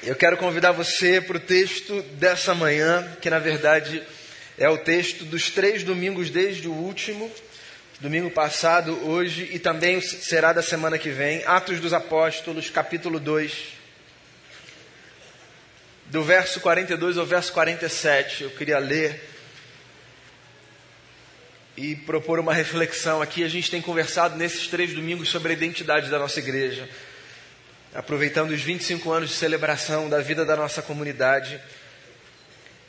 Eu quero convidar você para o texto dessa manhã, que na verdade é o texto dos três domingos desde o último, domingo passado, hoje e também será da semana que vem. Atos dos Apóstolos, capítulo 2, do verso 42 ao verso 47. Eu queria ler e propor uma reflexão aqui. A gente tem conversado nesses três domingos sobre a identidade da nossa igreja aproveitando os 25 anos de celebração da vida da nossa comunidade,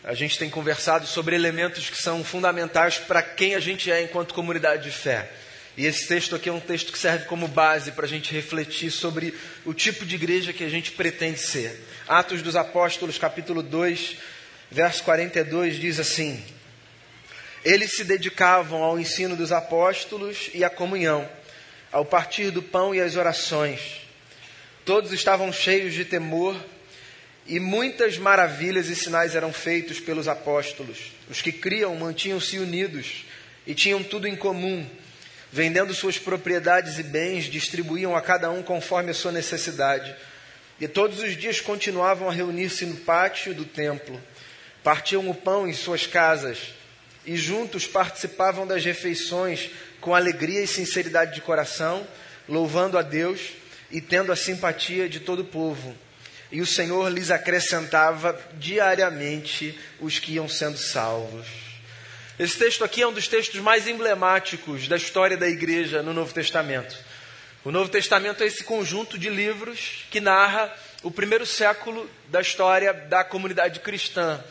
a gente tem conversado sobre elementos que são fundamentais para quem a gente é enquanto comunidade de fé. E esse texto aqui é um texto que serve como base para a gente refletir sobre o tipo de igreja que a gente pretende ser. Atos dos Apóstolos, capítulo 2, verso 42, diz assim: Eles se dedicavam ao ensino dos apóstolos e à comunhão, ao partir do pão e às orações. Todos estavam cheios de temor e muitas maravilhas e sinais eram feitos pelos apóstolos. Os que criam mantinham-se unidos e tinham tudo em comum. Vendendo suas propriedades e bens, distribuíam a cada um conforme a sua necessidade. E todos os dias continuavam a reunir-se no pátio do templo. Partiam o pão em suas casas e juntos participavam das refeições com alegria e sinceridade de coração, louvando a Deus e tendo a simpatia de todo o povo. E o Senhor lhes acrescentava diariamente os que iam sendo salvos. Esse texto aqui é um dos textos mais emblemáticos da história da igreja no Novo Testamento. O Novo Testamento é esse conjunto de livros que narra o primeiro século da história da comunidade cristã.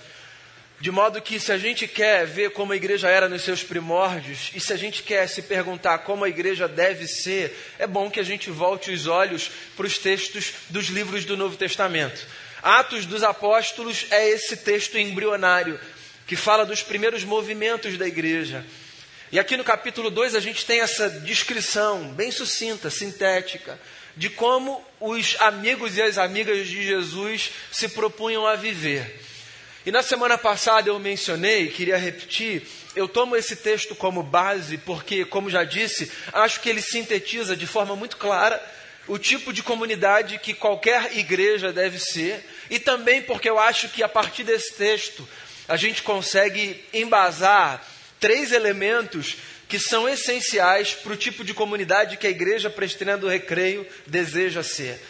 De modo que, se a gente quer ver como a igreja era nos seus primórdios, e se a gente quer se perguntar como a igreja deve ser, é bom que a gente volte os olhos para os textos dos livros do Novo Testamento. Atos dos Apóstolos é esse texto embrionário, que fala dos primeiros movimentos da igreja. E aqui no capítulo 2 a gente tem essa descrição bem sucinta, sintética, de como os amigos e as amigas de Jesus se propunham a viver. E na semana passada eu mencionei, queria repetir, eu tomo esse texto como base porque, como já disse, acho que ele sintetiza de forma muito clara o tipo de comunidade que qualquer igreja deve ser, e também porque eu acho que a partir desse texto a gente consegue embasar três elementos que são essenciais para o tipo de comunidade que a igreja Presbiteriana do Recreio deseja ser.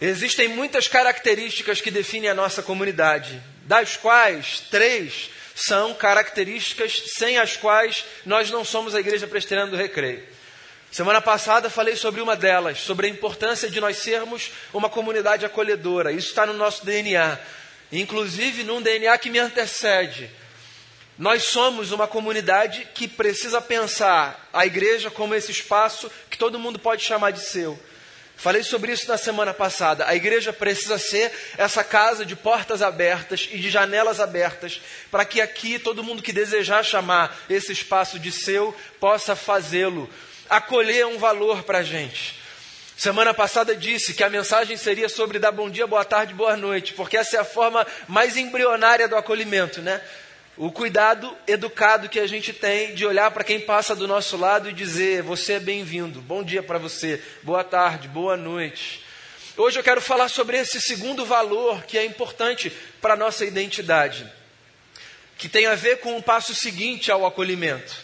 Existem muitas características que definem a nossa comunidade, das quais três são características sem as quais nós não somos a Igreja Presbiteriana do Recreio. Semana passada falei sobre uma delas, sobre a importância de nós sermos uma comunidade acolhedora. Isso está no nosso DNA, inclusive num DNA que me antecede. Nós somos uma comunidade que precisa pensar a igreja como esse espaço que todo mundo pode chamar de seu. Falei sobre isso na semana passada. A igreja precisa ser essa casa de portas abertas e de janelas abertas, para que aqui todo mundo que desejar chamar esse espaço de seu possa fazê-lo. Acolher é um valor para a gente. Semana passada disse que a mensagem seria sobre dar bom dia, boa tarde, boa noite, porque essa é a forma mais embrionária do acolhimento, né? O cuidado educado que a gente tem de olhar para quem passa do nosso lado e dizer: Você é bem-vindo, bom dia para você, boa tarde, boa noite. Hoje eu quero falar sobre esse segundo valor que é importante para a nossa identidade, que tem a ver com o passo seguinte ao acolhimento.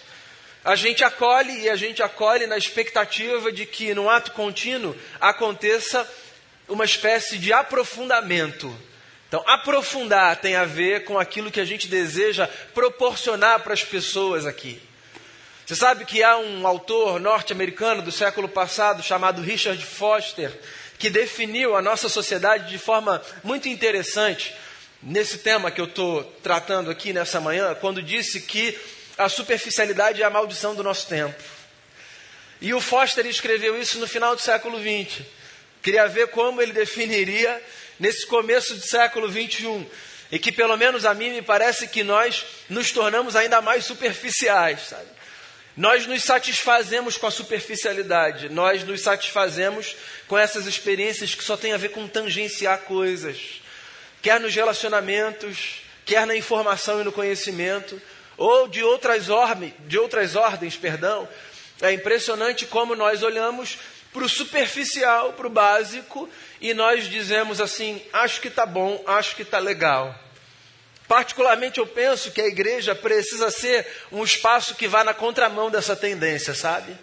A gente acolhe e a gente acolhe na expectativa de que no ato contínuo aconteça uma espécie de aprofundamento então, aprofundar tem a ver com aquilo que a gente deseja proporcionar para as pessoas aqui. Você sabe que há um autor norte-americano do século passado chamado Richard Foster que definiu a nossa sociedade de forma muito interessante nesse tema que eu estou tratando aqui nessa manhã, quando disse que a superficialidade é a maldição do nosso tempo. E o Foster escreveu isso no final do século XX. Queria ver como ele definiria nesse começo do século 21, e que pelo menos a mim me parece que nós nos tornamos ainda mais superficiais, sabe? Nós nos satisfazemos com a superficialidade, nós nos satisfazemos com essas experiências que só têm a ver com tangenciar coisas, quer nos relacionamentos, quer na informação e no conhecimento, ou de outras, ordens, de outras ordens, perdão. É impressionante como nós olhamos para o superficial, para o básico, e nós dizemos assim: acho que está bom, acho que está legal. Particularmente, eu penso que a igreja precisa ser um espaço que vá na contramão dessa tendência, sabe?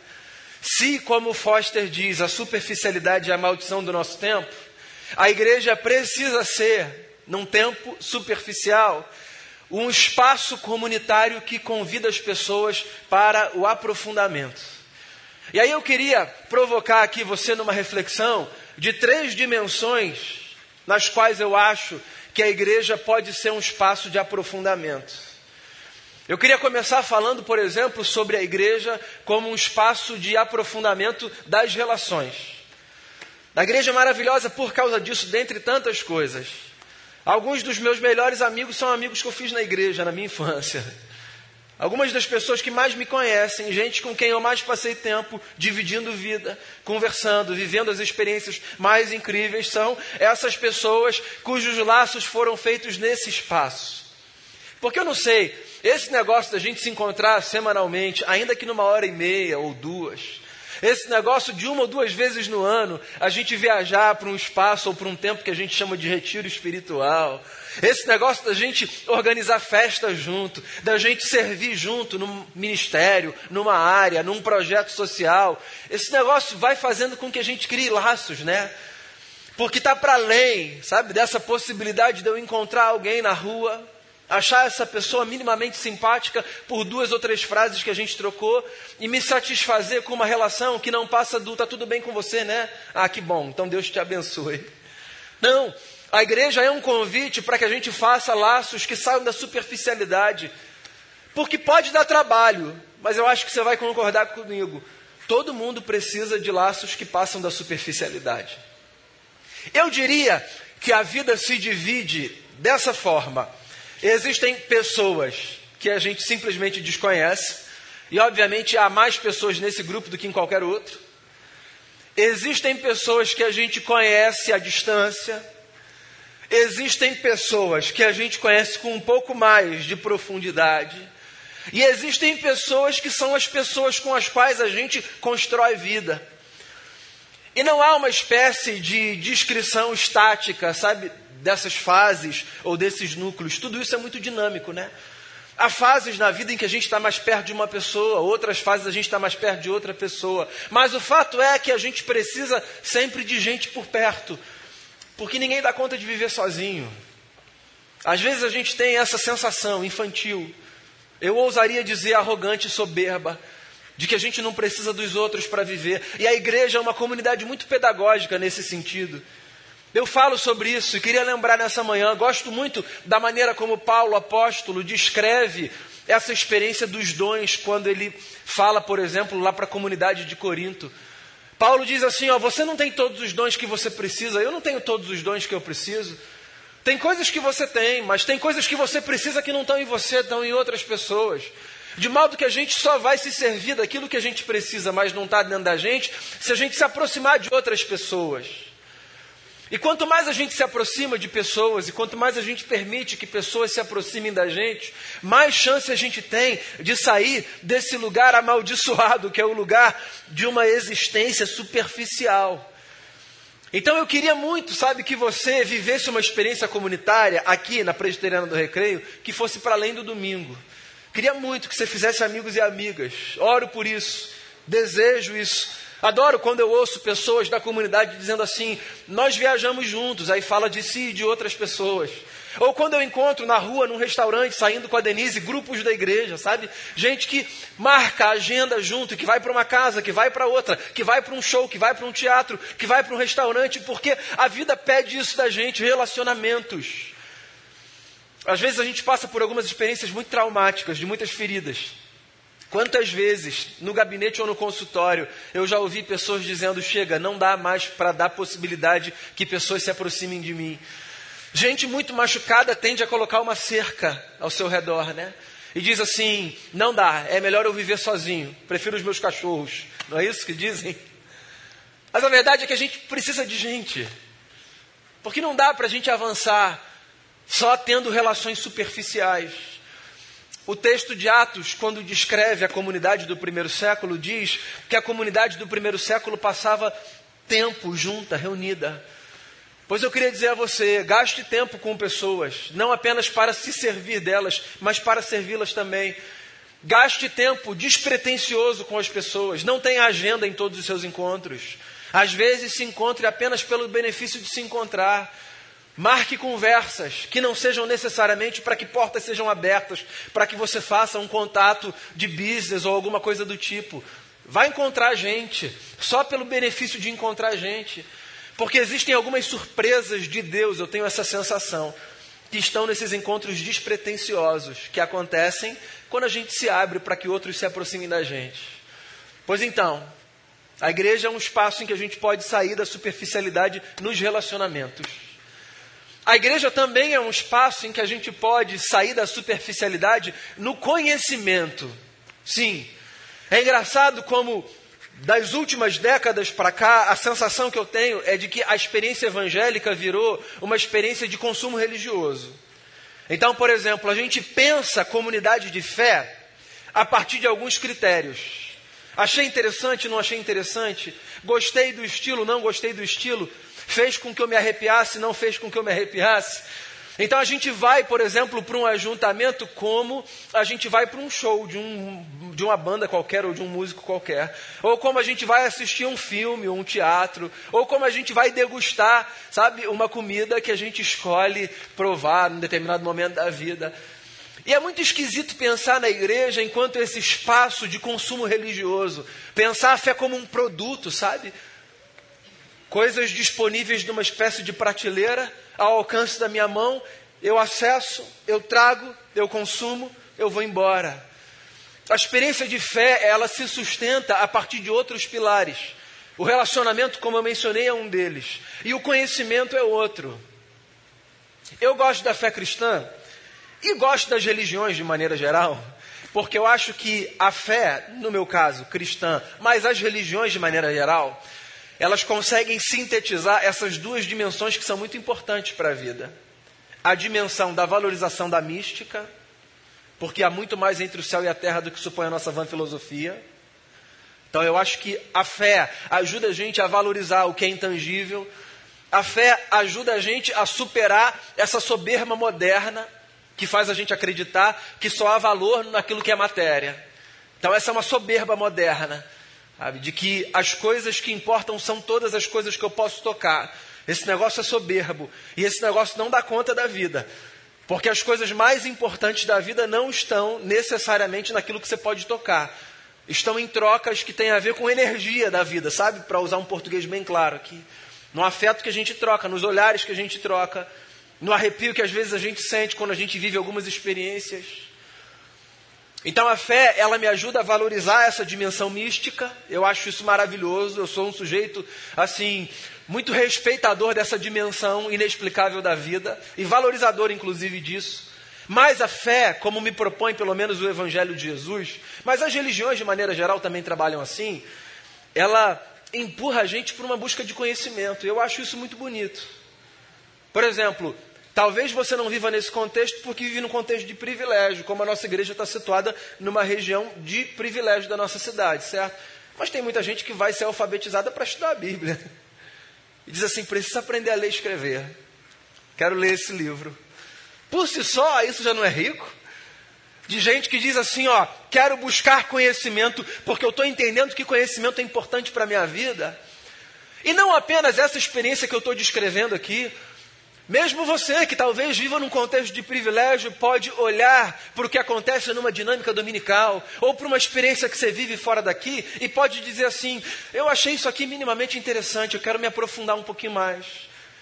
Se, como Foster diz, a superficialidade é a maldição do nosso tempo, a igreja precisa ser, num tempo superficial, um espaço comunitário que convida as pessoas para o aprofundamento. E aí eu queria provocar aqui você numa reflexão de três dimensões nas quais eu acho que a igreja pode ser um espaço de aprofundamento. Eu queria começar falando, por exemplo, sobre a igreja como um espaço de aprofundamento das relações. A igreja é maravilhosa por causa disso, dentre tantas coisas. Alguns dos meus melhores amigos são amigos que eu fiz na igreja, na minha infância. Algumas das pessoas que mais me conhecem, gente com quem eu mais passei tempo dividindo vida, conversando, vivendo as experiências mais incríveis, são essas pessoas cujos laços foram feitos nesse espaço. Porque eu não sei, esse negócio da gente se encontrar semanalmente, ainda que numa hora e meia ou duas, esse negócio de uma ou duas vezes no ano, a gente viajar para um espaço ou para um tempo que a gente chama de retiro espiritual. Esse negócio da gente organizar festa junto, da gente servir junto num ministério, numa área, num projeto social. Esse negócio vai fazendo com que a gente crie laços, né? Porque está para além, sabe, dessa possibilidade de eu encontrar alguém na rua achar essa pessoa minimamente simpática por duas ou três frases que a gente trocou e me satisfazer com uma relação que não passa do tá tudo bem com você, né? Ah, que bom, então Deus te abençoe. Não, a igreja é um convite para que a gente faça laços que saiam da superficialidade. Porque pode dar trabalho, mas eu acho que você vai concordar comigo. Todo mundo precisa de laços que passam da superficialidade. Eu diria que a vida se divide dessa forma. Existem pessoas que a gente simplesmente desconhece, e obviamente há mais pessoas nesse grupo do que em qualquer outro. Existem pessoas que a gente conhece à distância, existem pessoas que a gente conhece com um pouco mais de profundidade, e existem pessoas que são as pessoas com as quais a gente constrói vida. E não há uma espécie de descrição estática, sabe? Dessas fases ou desses núcleos. Tudo isso é muito dinâmico, né? Há fases na vida em que a gente está mais perto de uma pessoa, outras fases a gente está mais perto de outra pessoa. Mas o fato é que a gente precisa sempre de gente por perto, porque ninguém dá conta de viver sozinho. Às vezes a gente tem essa sensação infantil, eu ousaria dizer arrogante e soberba, de que a gente não precisa dos outros para viver. E a igreja é uma comunidade muito pedagógica nesse sentido. Eu falo sobre isso e queria lembrar nessa manhã, gosto muito da maneira como Paulo, apóstolo, descreve essa experiência dos dons quando ele fala, por exemplo, lá para a comunidade de Corinto. Paulo diz assim: ó, você não tem todos os dons que você precisa, eu não tenho todos os dons que eu preciso. Tem coisas que você tem, mas tem coisas que você precisa que não estão em você, estão em outras pessoas. De modo que a gente só vai se servir daquilo que a gente precisa, mas não está dentro da gente, se a gente se aproximar de outras pessoas. E quanto mais a gente se aproxima de pessoas e quanto mais a gente permite que pessoas se aproximem da gente, mais chance a gente tem de sair desse lugar amaldiçoado, que é o lugar de uma existência superficial. Então eu queria muito, sabe, que você vivesse uma experiência comunitária aqui na Presbiteriana do Recreio que fosse para além do domingo. Queria muito que você fizesse amigos e amigas. Oro por isso, desejo isso. Adoro quando eu ouço pessoas da comunidade dizendo assim: nós viajamos juntos, aí fala de si e de outras pessoas. Ou quando eu encontro na rua, num restaurante, saindo com a Denise, grupos da igreja, sabe? Gente que marca a agenda junto, que vai para uma casa, que vai para outra, que vai para um show, que vai para um teatro, que vai para um restaurante, porque a vida pede isso da gente, relacionamentos. Às vezes a gente passa por algumas experiências muito traumáticas, de muitas feridas. Quantas vezes, no gabinete ou no consultório, eu já ouvi pessoas dizendo: chega, não dá mais para dar possibilidade que pessoas se aproximem de mim. Gente muito machucada tende a colocar uma cerca ao seu redor, né? E diz assim: não dá, é melhor eu viver sozinho, prefiro os meus cachorros. Não é isso que dizem? Mas a verdade é que a gente precisa de gente. Porque não dá para a gente avançar só tendo relações superficiais. O texto de Atos, quando descreve a comunidade do primeiro século, diz que a comunidade do primeiro século passava tempo junta, reunida. Pois eu queria dizer a você: gaste tempo com pessoas, não apenas para se servir delas, mas para servi-las também. Gaste tempo despretensioso com as pessoas, não tenha agenda em todos os seus encontros. Às vezes se encontre apenas pelo benefício de se encontrar. Marque conversas que não sejam necessariamente para que portas sejam abertas, para que você faça um contato de business ou alguma coisa do tipo. Vai encontrar gente, só pelo benefício de encontrar gente. Porque existem algumas surpresas de Deus, eu tenho essa sensação, que estão nesses encontros despretensiosos, que acontecem quando a gente se abre para que outros se aproximem da gente. Pois então, a igreja é um espaço em que a gente pode sair da superficialidade nos relacionamentos. A igreja também é um espaço em que a gente pode sair da superficialidade no conhecimento. Sim. É engraçado como das últimas décadas para cá, a sensação que eu tenho é de que a experiência evangélica virou uma experiência de consumo religioso. Então, por exemplo, a gente pensa comunidade de fé a partir de alguns critérios. Achei interessante, não achei interessante? Gostei do estilo, não gostei do estilo? Fez com que eu me arrepiasse, não fez com que eu me arrepiasse. Então a gente vai, por exemplo, para um ajuntamento como a gente vai para um show de, um, de uma banda qualquer ou de um músico qualquer. Ou como a gente vai assistir um filme ou um teatro. Ou como a gente vai degustar, sabe, uma comida que a gente escolhe provar num determinado momento da vida. E é muito esquisito pensar na igreja enquanto esse espaço de consumo religioso. Pensar a fé como um produto, sabe? Coisas disponíveis numa espécie de prateleira ao alcance da minha mão, eu acesso, eu trago, eu consumo, eu vou embora. A experiência de fé, ela se sustenta a partir de outros pilares. O relacionamento, como eu mencionei, é um deles, e o conhecimento é outro. Eu gosto da fé cristã e gosto das religiões de maneira geral, porque eu acho que a fé, no meu caso, cristã, mas as religiões de maneira geral, elas conseguem sintetizar essas duas dimensões que são muito importantes para a vida. A dimensão da valorização da mística, porque há muito mais entre o céu e a terra do que supõe a nossa vã filosofia. Então eu acho que a fé ajuda a gente a valorizar o que é intangível. A fé ajuda a gente a superar essa soberba moderna que faz a gente acreditar que só há valor naquilo que é matéria. Então essa é uma soberba moderna sabe? De que as coisas que importam são todas as coisas que eu posso tocar. Esse negócio é soberbo e esse negócio não dá conta da vida. Porque as coisas mais importantes da vida não estão necessariamente naquilo que você pode tocar. Estão em trocas que têm a ver com energia da vida, sabe? Para usar um português bem claro aqui. No afeto que a gente troca, nos olhares que a gente troca, no arrepio que às vezes a gente sente quando a gente vive algumas experiências. Então a fé, ela me ajuda a valorizar essa dimensão mística. Eu acho isso maravilhoso. Eu sou um sujeito assim muito respeitador dessa dimensão inexplicável da vida e valorizador inclusive disso. Mas a fé, como me propõe pelo menos o evangelho de Jesus, mas as religiões de maneira geral também trabalham assim, ela empurra a gente para uma busca de conhecimento. Eu acho isso muito bonito. Por exemplo, Talvez você não viva nesse contexto porque vive num contexto de privilégio, como a nossa igreja está situada numa região de privilégio da nossa cidade, certo? Mas tem muita gente que vai ser alfabetizada para estudar a Bíblia. E diz assim: precisa aprender a ler e escrever. Quero ler esse livro. Por si só, isso já não é rico? De gente que diz assim: ó, quero buscar conhecimento porque eu estou entendendo que conhecimento é importante para a minha vida. E não apenas essa experiência que eu estou descrevendo aqui, mesmo você que talvez viva num contexto de privilégio, pode olhar para o que acontece numa dinâmica dominical, ou para uma experiência que você vive fora daqui, e pode dizer assim: Eu achei isso aqui minimamente interessante, eu quero me aprofundar um pouquinho mais.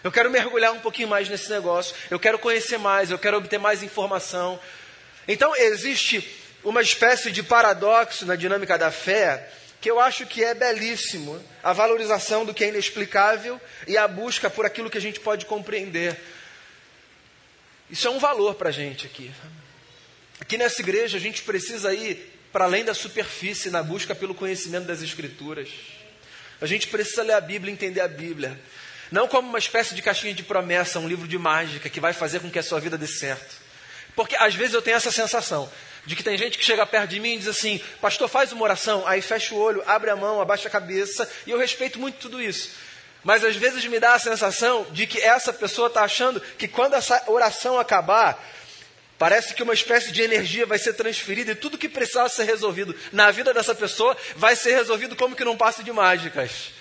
Eu quero mergulhar um pouquinho mais nesse negócio, eu quero conhecer mais, eu quero obter mais informação. Então, existe uma espécie de paradoxo na dinâmica da fé, que eu acho que é belíssimo, a valorização do que é inexplicável e a busca por aquilo que a gente pode compreender. Isso é um valor para a gente aqui. Aqui nessa igreja a gente precisa ir para além da superfície na busca pelo conhecimento das Escrituras. A gente precisa ler a Bíblia e entender a Bíblia. Não como uma espécie de caixinha de promessa, um livro de mágica que vai fazer com que a sua vida dê certo. Porque às vezes eu tenho essa sensação de que tem gente que chega perto de mim e diz assim: Pastor, faz uma oração. Aí fecha o olho, abre a mão, abaixa a cabeça. E eu respeito muito tudo isso. Mas às vezes me dá a sensação de que essa pessoa está achando que quando essa oração acabar, parece que uma espécie de energia vai ser transferida e tudo que precisava ser resolvido na vida dessa pessoa vai ser resolvido como que num passe de mágicas.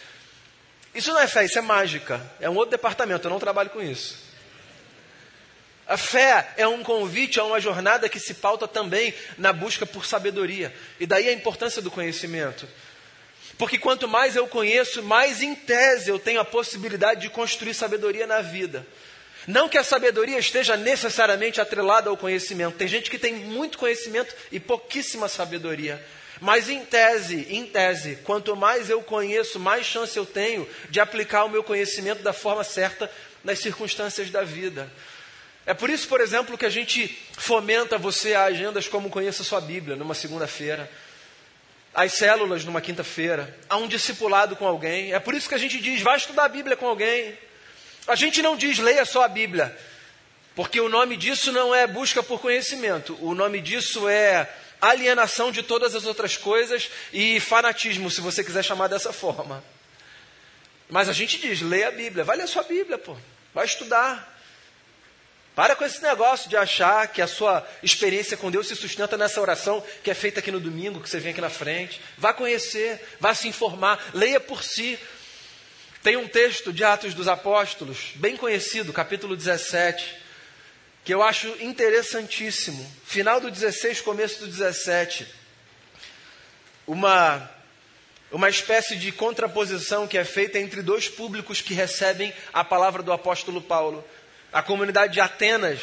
Isso não é fé, isso é mágica. É um outro departamento, eu não trabalho com isso. A fé é um convite a uma jornada que se pauta também na busca por sabedoria. E daí a importância do conhecimento. Porque quanto mais eu conheço, mais em tese eu tenho a possibilidade de construir sabedoria na vida. Não que a sabedoria esteja necessariamente atrelada ao conhecimento. Tem gente que tem muito conhecimento e pouquíssima sabedoria. Mas em tese, em tese, quanto mais eu conheço, mais chance eu tenho de aplicar o meu conhecimento da forma certa nas circunstâncias da vida. É por isso, por exemplo, que a gente fomenta você a agendas como Conheça Sua Bíblia, numa segunda-feira, as células numa quinta-feira, a um discipulado com alguém. É por isso que a gente diz, vai estudar a Bíblia com alguém. A gente não diz, leia só a Bíblia, porque o nome disso não é busca por conhecimento, o nome disso é alienação de todas as outras coisas e fanatismo, se você quiser chamar dessa forma. Mas a gente diz, leia a Bíblia, vai ler a sua Bíblia, pô, vai estudar. Para com esse negócio de achar que a sua experiência com Deus se sustenta nessa oração que é feita aqui no domingo, que você vem aqui na frente. Vá conhecer, vá se informar, leia por si. Tem um texto de Atos dos Apóstolos, bem conhecido, capítulo 17, que eu acho interessantíssimo. Final do 16, começo do 17. Uma, uma espécie de contraposição que é feita entre dois públicos que recebem a palavra do apóstolo Paulo. A comunidade de Atenas,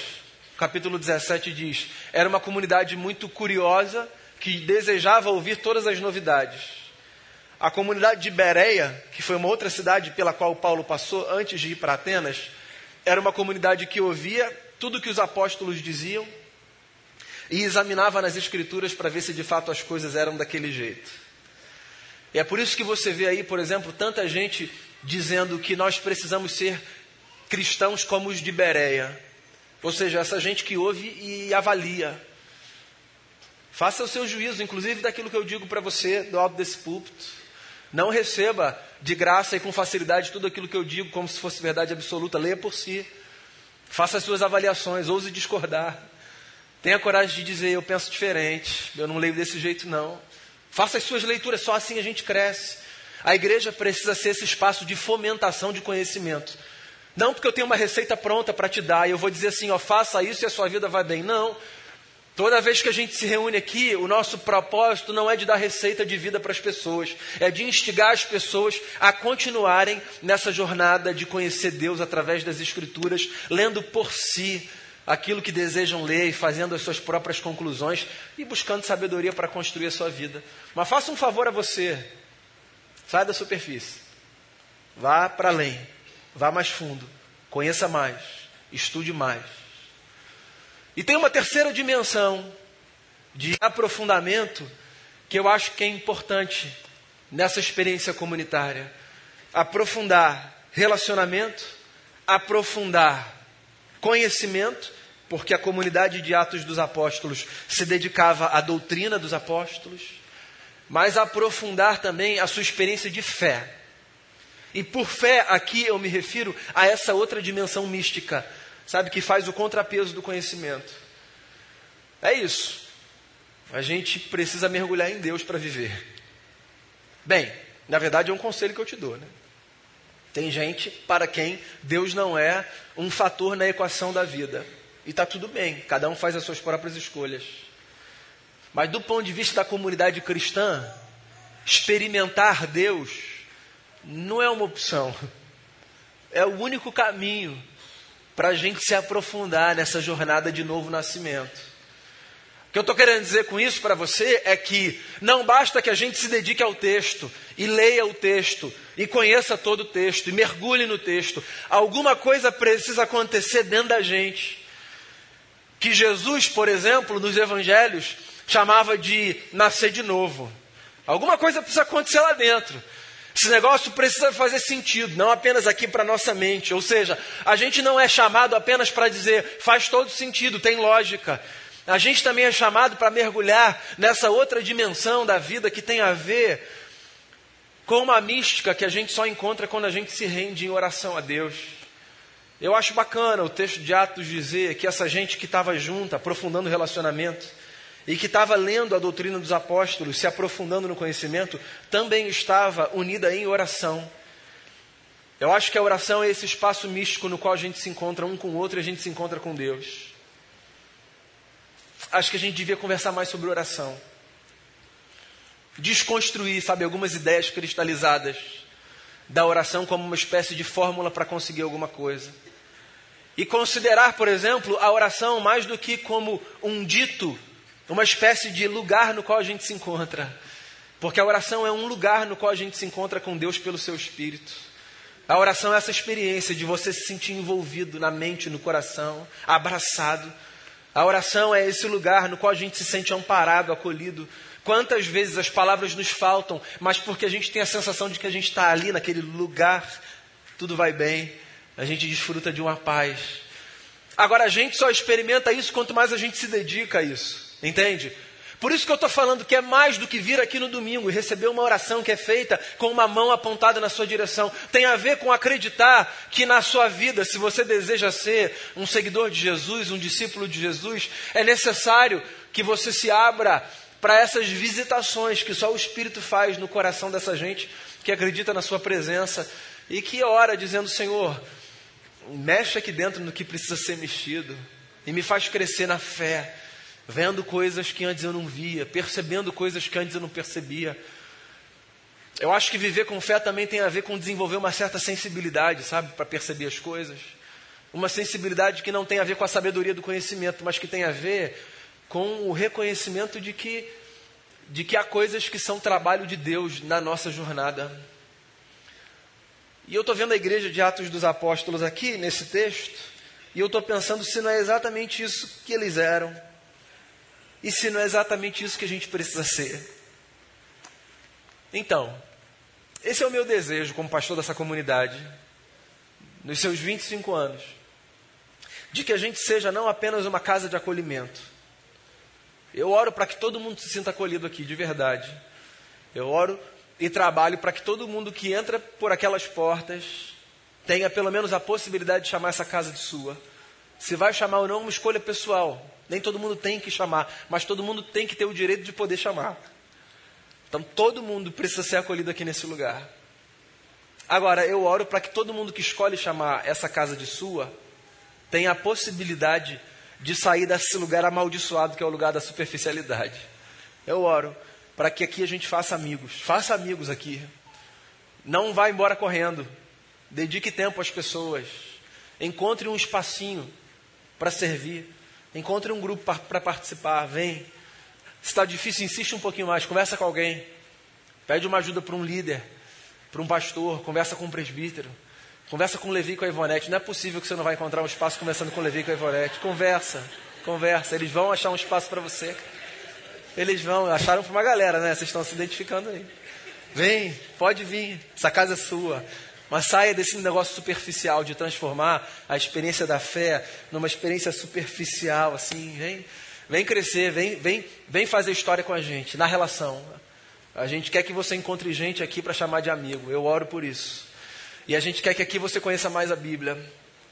capítulo 17 diz, era uma comunidade muito curiosa que desejava ouvir todas as novidades. A comunidade de Bereia, que foi uma outra cidade pela qual Paulo passou antes de ir para Atenas, era uma comunidade que ouvia tudo que os apóstolos diziam e examinava nas escrituras para ver se de fato as coisas eram daquele jeito. E é por isso que você vê aí, por exemplo, tanta gente dizendo que nós precisamos ser cristãos como os de Bereia. Ou seja, essa gente que ouve e avalia. Faça o seu juízo, inclusive daquilo que eu digo para você do alto desse púlpito. Não receba de graça e com facilidade tudo aquilo que eu digo como se fosse verdade absoluta. Leia por si. Faça as suas avaliações, ouse discordar. Tenha coragem de dizer, eu penso diferente, eu não leio desse jeito não. Faça as suas leituras, só assim a gente cresce. A igreja precisa ser esse espaço de fomentação de conhecimento. Não porque eu tenho uma receita pronta para te dar e eu vou dizer assim, ó, faça isso e a sua vida vai bem. Não. Toda vez que a gente se reúne aqui, o nosso propósito não é de dar receita de vida para as pessoas, é de instigar as pessoas a continuarem nessa jornada de conhecer Deus através das Escrituras, lendo por si aquilo que desejam ler e fazendo as suas próprias conclusões e buscando sabedoria para construir a sua vida. Mas faça um favor a você, sai da superfície, vá para além. Vá mais fundo, conheça mais, estude mais. E tem uma terceira dimensão de aprofundamento que eu acho que é importante nessa experiência comunitária. Aprofundar relacionamento, aprofundar conhecimento, porque a comunidade de Atos dos Apóstolos se dedicava à doutrina dos apóstolos, mas aprofundar também a sua experiência de fé. E por fé, aqui eu me refiro a essa outra dimensão mística, sabe, que faz o contrapeso do conhecimento. É isso. A gente precisa mergulhar em Deus para viver. Bem, na verdade é um conselho que eu te dou, né? Tem gente para quem Deus não é um fator na equação da vida. E está tudo bem, cada um faz as suas próprias escolhas. Mas do ponto de vista da comunidade cristã, experimentar Deus não é uma opção. É o único caminho para a gente se aprofundar nessa jornada de novo nascimento. O que eu estou querendo dizer com isso para você é que não basta que a gente se dedique ao texto e leia o texto e conheça todo o texto e mergulhe no texto. Alguma coisa precisa acontecer dentro da gente. Que Jesus, por exemplo, nos evangelhos, chamava de nascer de novo. Alguma coisa precisa acontecer lá dentro. Esse negócio precisa fazer sentido, não apenas aqui para nossa mente. Ou seja, a gente não é chamado apenas para dizer faz todo sentido, tem lógica. A gente também é chamado para mergulhar nessa outra dimensão da vida que tem a ver com uma mística que a gente só encontra quando a gente se rende em oração a Deus. Eu acho bacana o texto de Atos dizer que essa gente que estava junta, aprofundando o relacionamento, e que estava lendo a doutrina dos apóstolos, se aprofundando no conhecimento, também estava unida em oração. Eu acho que a oração é esse espaço místico no qual a gente se encontra um com o outro e a gente se encontra com Deus. Acho que a gente devia conversar mais sobre oração. Desconstruir, sabe, algumas ideias cristalizadas da oração como uma espécie de fórmula para conseguir alguma coisa. E considerar, por exemplo, a oração mais do que como um dito uma espécie de lugar no qual a gente se encontra. Porque a oração é um lugar no qual a gente se encontra com Deus pelo seu Espírito. A oração é essa experiência de você se sentir envolvido na mente, no coração, abraçado. A oração é esse lugar no qual a gente se sente amparado, acolhido. Quantas vezes as palavras nos faltam, mas porque a gente tem a sensação de que a gente está ali, naquele lugar, tudo vai bem, a gente desfruta de uma paz. Agora, a gente só experimenta isso quanto mais a gente se dedica a isso. Entende? Por isso que eu estou falando que é mais do que vir aqui no domingo e receber uma oração que é feita com uma mão apontada na sua direção. Tem a ver com acreditar que na sua vida, se você deseja ser um seguidor de Jesus, um discípulo de Jesus, é necessário que você se abra para essas visitações que só o Espírito faz no coração dessa gente que acredita na sua presença e que ora dizendo: Senhor, mexe aqui dentro no que precisa ser mexido e me faz crescer na fé vendo coisas que antes eu não via, percebendo coisas que antes eu não percebia. Eu acho que viver com fé também tem a ver com desenvolver uma certa sensibilidade, sabe, para perceber as coisas. Uma sensibilidade que não tem a ver com a sabedoria do conhecimento, mas que tem a ver com o reconhecimento de que, de que há coisas que são trabalho de Deus na nossa jornada. E eu estou vendo a igreja de Atos dos Apóstolos aqui, nesse texto, e eu estou pensando se não é exatamente isso que eles eram. E se não é exatamente isso que a gente precisa ser? Então, esse é o meu desejo como pastor dessa comunidade, nos seus 25 anos, de que a gente seja não apenas uma casa de acolhimento. Eu oro para que todo mundo se sinta acolhido aqui, de verdade. Eu oro e trabalho para que todo mundo que entra por aquelas portas tenha pelo menos a possibilidade de chamar essa casa de sua. Se vai chamar ou não, é uma escolha pessoal. Nem todo mundo tem que chamar, mas todo mundo tem que ter o direito de poder chamar. Então todo mundo precisa ser acolhido aqui nesse lugar. Agora, eu oro para que todo mundo que escolhe chamar essa casa de sua tenha a possibilidade de sair desse lugar amaldiçoado que é o lugar da superficialidade. Eu oro para que aqui a gente faça amigos. Faça amigos aqui. Não vá embora correndo. Dedique tempo às pessoas. Encontre um espacinho para servir. Encontre um grupo para participar, vem. Se está difícil, insiste um pouquinho mais, conversa com alguém. Pede uma ajuda para um líder, para um pastor, conversa com um presbítero. Conversa com o Levi e com a Ivonete. Não é possível que você não vai encontrar um espaço conversando com o Levi e com a Ivonete. Conversa, conversa. Eles vão achar um espaço para você. Eles vão, acharam para uma galera, né? Vocês estão se identificando aí. Vem, pode vir. Essa casa é sua. Mas saia desse negócio superficial de transformar a experiência da fé numa experiência superficial, assim, vem, vem crescer, vem, vem, vem fazer história com a gente, na relação. A gente quer que você encontre gente aqui para chamar de amigo. Eu oro por isso. E a gente quer que aqui você conheça mais a Bíblia.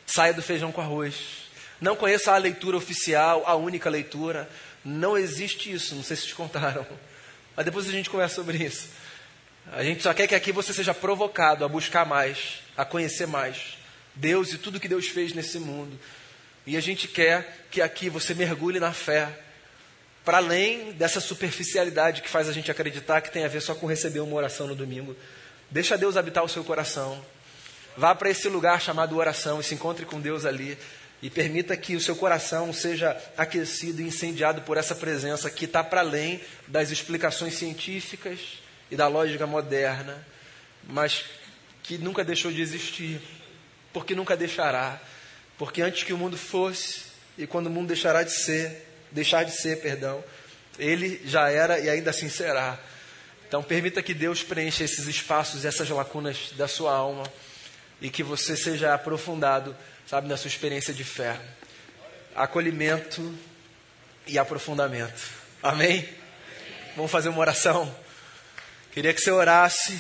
Saia do feijão com arroz. Não conheça a leitura oficial, a única leitura. Não existe isso, não sei se te contaram. Mas depois a gente conversa sobre isso. A gente só quer que aqui você seja provocado a buscar mais, a conhecer mais Deus e tudo que Deus fez nesse mundo. E a gente quer que aqui você mergulhe na fé, para além dessa superficialidade que faz a gente acreditar que tem a ver só com receber uma oração no domingo. Deixa Deus habitar o seu coração. Vá para esse lugar chamado oração e se encontre com Deus ali. E permita que o seu coração seja aquecido e incendiado por essa presença que está para além das explicações científicas e da lógica moderna, mas que nunca deixou de existir, porque nunca deixará, porque antes que o mundo fosse e quando o mundo deixará de ser, deixar de ser, perdão, ele já era e ainda assim será. Então, permita que Deus preencha esses espaços, essas lacunas da sua alma e que você seja aprofundado, sabe, na sua experiência de fé, acolhimento e aprofundamento. Amém? Vamos fazer uma oração. Queria que você orasse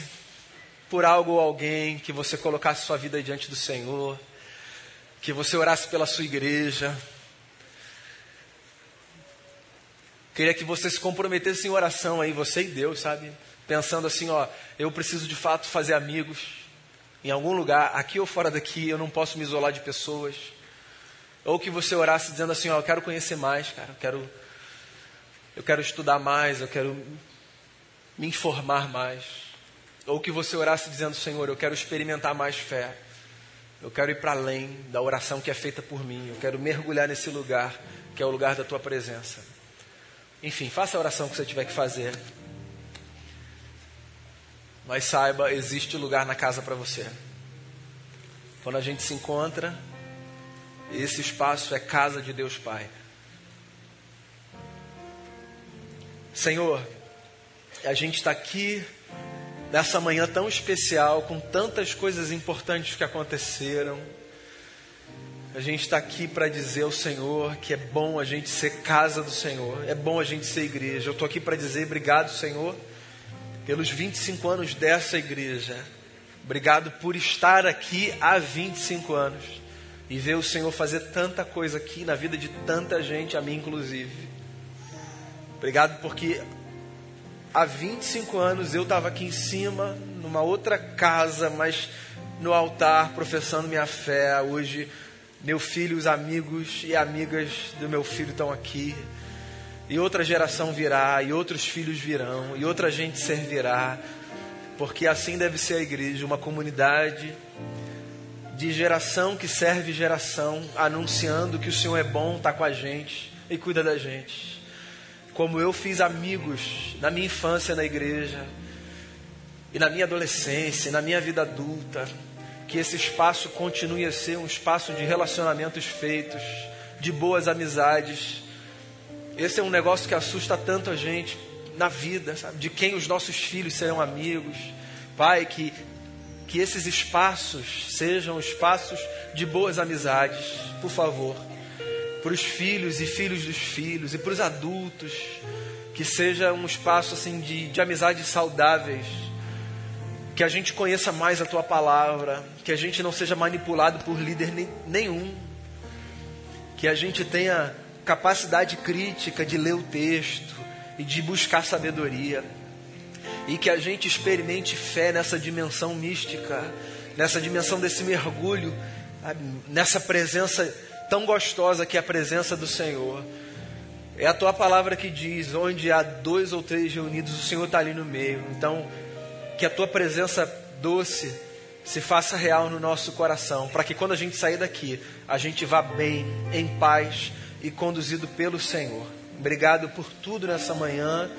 por algo ou alguém, que você colocasse sua vida diante do Senhor, que você orasse pela sua igreja. Queria que você se comprometesse em oração aí, você e Deus, sabe? Pensando assim, ó, eu preciso de fato fazer amigos em algum lugar, aqui ou fora daqui, eu não posso me isolar de pessoas. Ou que você orasse dizendo assim, ó, eu quero conhecer mais, cara, eu quero eu quero estudar mais, eu quero me informar mais. Ou que você orasse dizendo, Senhor, eu quero experimentar mais fé. Eu quero ir para além da oração que é feita por mim. Eu quero mergulhar nesse lugar que é o lugar da tua presença. Enfim, faça a oração que você tiver que fazer. Mas saiba, existe lugar na casa para você. Quando a gente se encontra, esse espaço é casa de Deus Pai. Senhor, a gente está aqui nessa manhã tão especial, com tantas coisas importantes que aconteceram. A gente está aqui para dizer ao Senhor que é bom a gente ser casa do Senhor, é bom a gente ser igreja. Eu estou aqui para dizer obrigado, Senhor, pelos 25 anos dessa igreja. Obrigado por estar aqui há 25 anos e ver o Senhor fazer tanta coisa aqui na vida de tanta gente, a mim inclusive. Obrigado porque há 25 anos eu estava aqui em cima, numa outra casa, mas no altar, professando minha fé. Hoje meu filho, os amigos e amigas do meu filho estão aqui. E outra geração virá, e outros filhos virão, e outra gente servirá. Porque assim deve ser a igreja, uma comunidade de geração que serve geração, anunciando que o Senhor é bom, está com a gente e cuida da gente. Como eu fiz amigos na minha infância na igreja, e na minha adolescência, e na minha vida adulta, que esse espaço continue a ser um espaço de relacionamentos feitos, de boas amizades. Esse é um negócio que assusta tanto a gente na vida, sabe? De quem os nossos filhos serão amigos. Pai, que, que esses espaços sejam espaços de boas amizades, por favor. Para os filhos e filhos dos filhos e para os adultos, que seja um espaço assim de, de amizades saudáveis que a gente conheça mais a tua palavra, que a gente não seja manipulado por líder nenhum, que a gente tenha capacidade crítica de ler o texto e de buscar sabedoria, e que a gente experimente fé nessa dimensão mística, nessa dimensão desse mergulho, nessa presença tão gostosa que é a presença do Senhor. É a tua palavra que diz: onde há dois ou três reunidos, o Senhor está ali no meio. Então, que a tua presença doce se faça real no nosso coração, para que quando a gente sair daqui, a gente vá bem, em paz e conduzido pelo Senhor. Obrigado por tudo nessa manhã,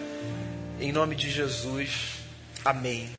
em nome de Jesus. Amém.